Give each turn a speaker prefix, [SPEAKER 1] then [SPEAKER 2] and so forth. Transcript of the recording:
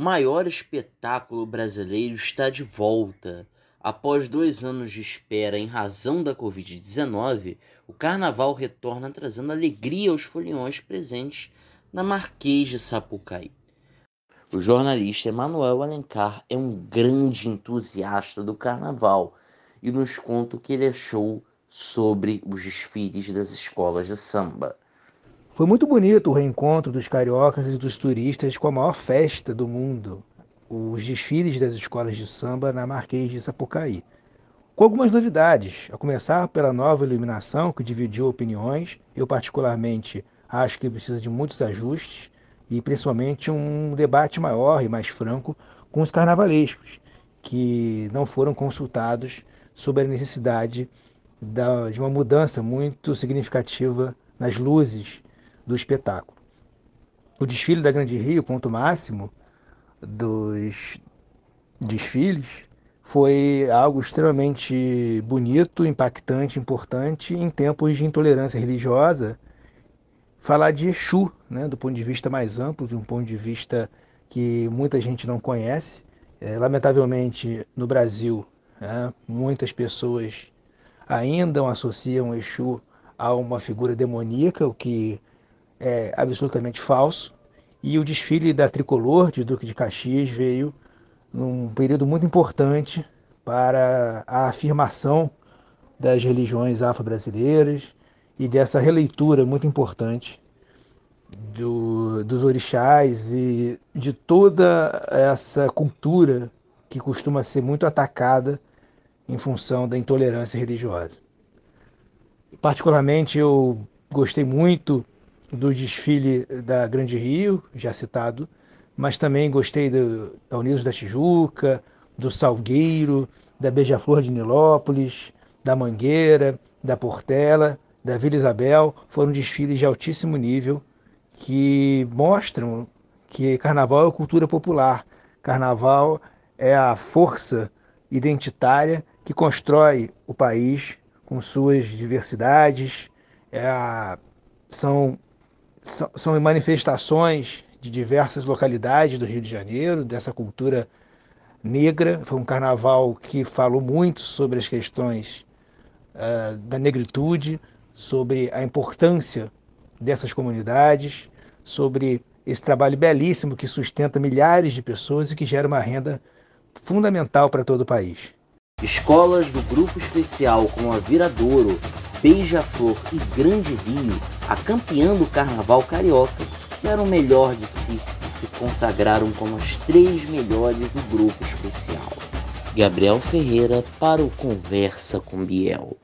[SPEAKER 1] maior espetáculo brasileiro está de volta. Após dois anos de espera em razão da Covid-19, o carnaval retorna trazendo alegria aos foliões presentes na Marquês de Sapucaí. O jornalista Emanuel Alencar é um grande entusiasta do carnaval e nos conta o que ele achou sobre os desfiles das escolas de samba.
[SPEAKER 2] Foi muito bonito o reencontro dos cariocas e dos turistas com a maior festa do mundo, os desfiles das escolas de samba na Marquês de Sapucaí. Com algumas novidades, a começar pela nova iluminação que dividiu opiniões, eu particularmente acho que precisa de muitos ajustes e principalmente um debate maior e mais franco com os carnavalescos, que não foram consultados sobre a necessidade de uma mudança muito significativa nas luzes do espetáculo. O desfile da Grande Rio, ponto máximo dos desfiles, foi algo extremamente bonito, impactante, importante em tempos de intolerância religiosa. Falar de Exu, né, do ponto de vista mais amplo, de um ponto de vista que muita gente não conhece. É, lamentavelmente, no Brasil, né, muitas pessoas ainda associam Exu a uma figura demoníaca, o que é absolutamente falso. E o desfile da tricolor de Duque de Caxias veio num período muito importante para a afirmação das religiões afro-brasileiras e dessa releitura muito importante do, dos orixás e de toda essa cultura que costuma ser muito atacada em função da intolerância religiosa. Particularmente, eu gostei muito do desfile da Grande Rio, já citado, mas também gostei do, da Unidos da Tijuca, do Salgueiro, da Beija-Flor de Nilópolis, da Mangueira, da Portela, da Vila Isabel. Foram desfiles de altíssimo nível que mostram que carnaval é cultura popular. Carnaval é a força identitária que constrói o país com suas diversidades, é a, são são manifestações de diversas localidades do Rio de Janeiro, dessa cultura negra. Foi um carnaval que falou muito sobre as questões uh, da negritude, sobre a importância dessas comunidades, sobre esse trabalho belíssimo que sustenta milhares de pessoas e que gera uma renda fundamental para todo o país.
[SPEAKER 1] Escolas do Grupo Especial como a Viradouro, Beija-Flor e Grande Rio, a campeã do Carnaval Carioca, deram o melhor de si e se consagraram como as três melhores do grupo especial. Gabriel Ferreira para o Conversa com Biel.